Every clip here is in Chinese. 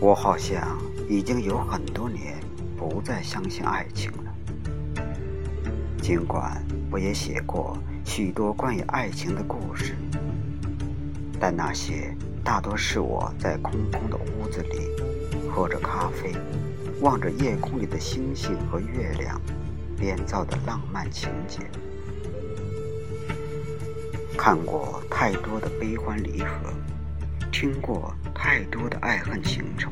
我好像已经有很多年不再相信爱情了。尽管我也写过许多关于爱情的故事，但那些大多是我在空空的屋子里喝着咖啡，望着夜空里的星星和月亮编造的浪漫情节。看过太多的悲欢离合，听过太多的爱恨情仇，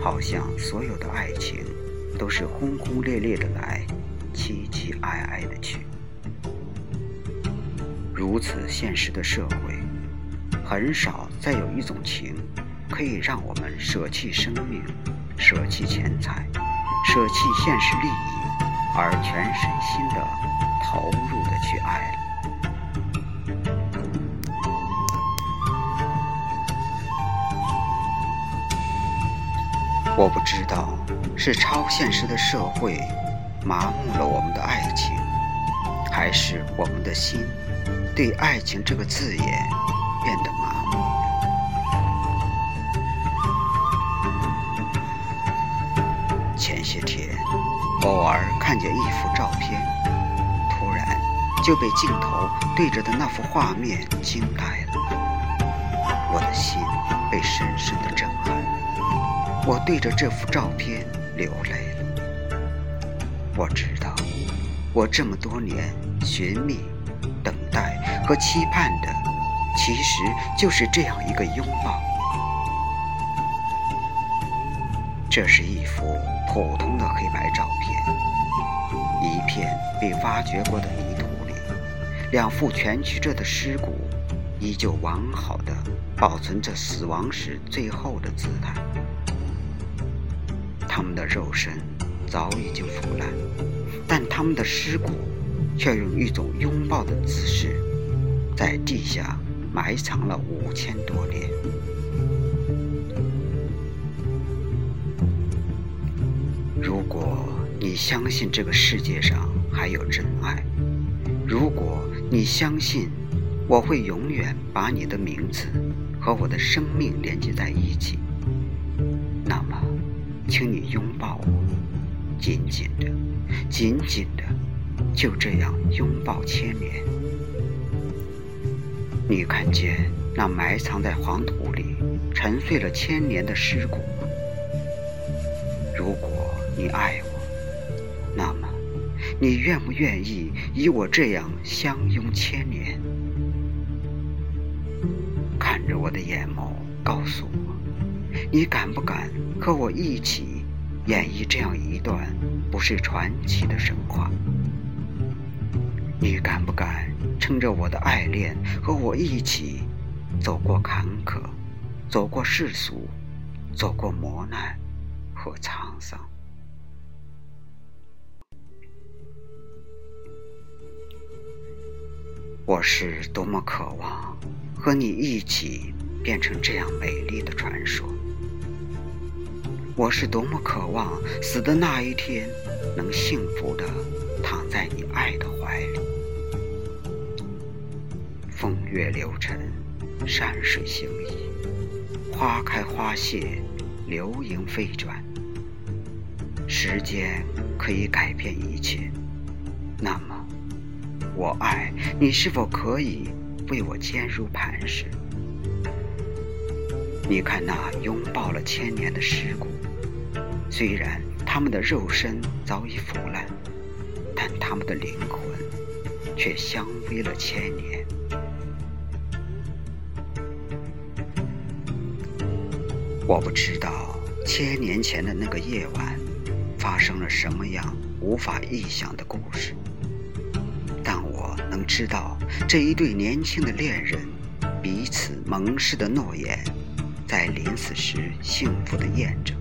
好像所有的爱情都是轰轰烈烈的来，凄凄哀哀的去。如此现实的社会，很少再有一种情，可以让我们舍弃生命、舍弃钱财、舍弃现实利益，而全身心的投入的去爱了。我不知道是超现实的社会麻木了我们的爱情，还是我们的心对“爱情”这个字眼变得麻木。前些天偶尔看见一幅照片，突然就被镜头对着的那幅画面惊呆了，我的心被深深的震撼。我对着这幅照片流泪了。我知道，我这么多年寻觅、等待和期盼的，其实就是这样一个拥抱。这是一幅普通的黑白照片，一片被挖掘过的泥土里，两副蜷曲着的尸骨，依旧完好的保存着死亡时最后的姿态。他们的肉身早已经腐烂，但他们的尸骨却用一种拥抱的姿势，在地下埋藏了五千多年。如果你相信这个世界上还有真爱，如果你相信我会永远把你的名字和我的生命连接在一起。请你拥抱我，紧紧的，紧紧的，就这样拥抱千年。你看见那埋藏在黄土里、沉睡了千年的尸骨吗？如果你爱我，那么你愿不愿意与我这样相拥千年？看着我的眼眸，告诉我，你敢不敢？和我一起演绎这样一段不是传奇的神话，你敢不敢趁着我的爱恋和我一起走过坎坷，走过世俗，走过磨难和沧桑？我是多么渴望和你一起变成这样美丽的传说。我是多么渴望死的那一天，能幸福的躺在你爱的怀里。风月流尘，山水行移，花开花谢，流萤飞转。时间可以改变一切，那么，我爱你是否可以为我坚如磐石？你看那拥抱了千年的尸骨，虽然他们的肉身早已腐烂，但他们的灵魂却相偎了千年。我不知道千年前的那个夜晚发生了什么样无法臆想的故事，但我能知道这一对年轻的恋人彼此盟誓的诺言。在临死时幸福的验证，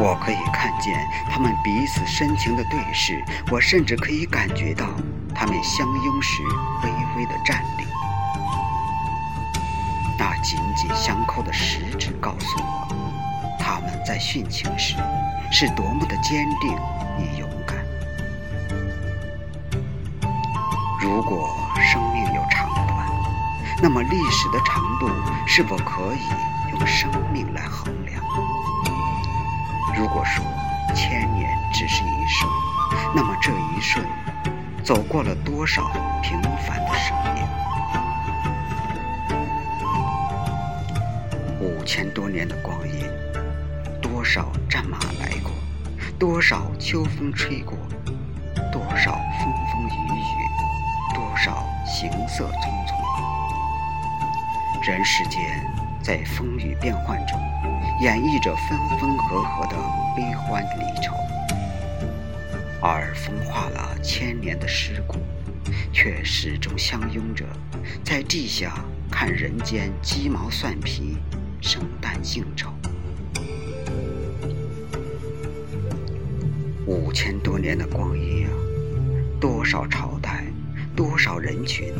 我可以看见他们彼此深情的对视，我甚至可以感觉到他们相拥时微微的颤栗。那紧紧相扣的十指告诉我，他们在殉情时是多么的坚定与勇敢。如果，那么历史的长度是否可以用生命来衡量？如果说千年只是一瞬，那么这一瞬走过了多少平凡的生命？五千多年的光阴，多少战马来过，多少秋风吹过，多少风风雨雨，多少行色匆匆。人世间在风雨变幻中，演绎着分分合合的悲欢离愁；而风化了千年的尸骨，却始终相拥着，在地下看人间鸡毛蒜皮。生旦净丑，五千多年的光阴啊，多少朝代，多少人群，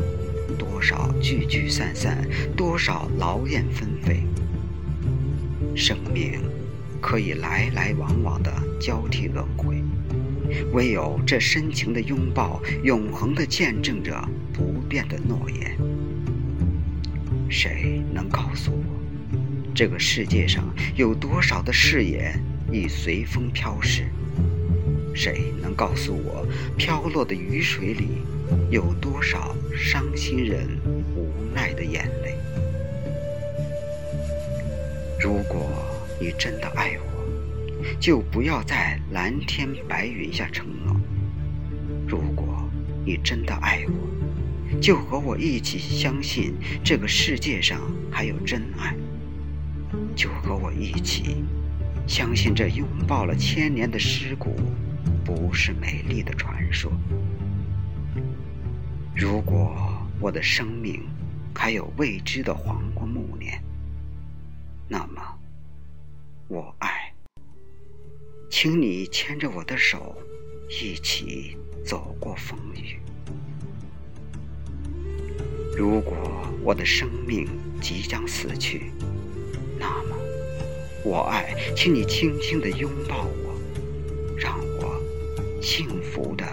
多少聚聚散散，多少劳燕分飞。生命可以来来往往的交替轮回，唯有这深情的拥抱，永恒的见证着不变的诺言。谁能告诉我？这个世界上有多少的誓言已随风飘逝？谁能告诉我，飘落的雨水里有多少伤心人无奈的眼泪？如果你真的爱我，就不要在蓝天白云下承诺；如果你真的爱我，就和我一起相信这个世界上还有真爱。就和我一起，相信这拥抱了千年的尸骨，不是美丽的传说。如果我的生命还有未知的黄昏暮年，那么我爱，请你牵着我的手，一起走过风雨。如果我的生命即将死去，那么，我爱，请你轻轻地拥抱我，让我幸福的。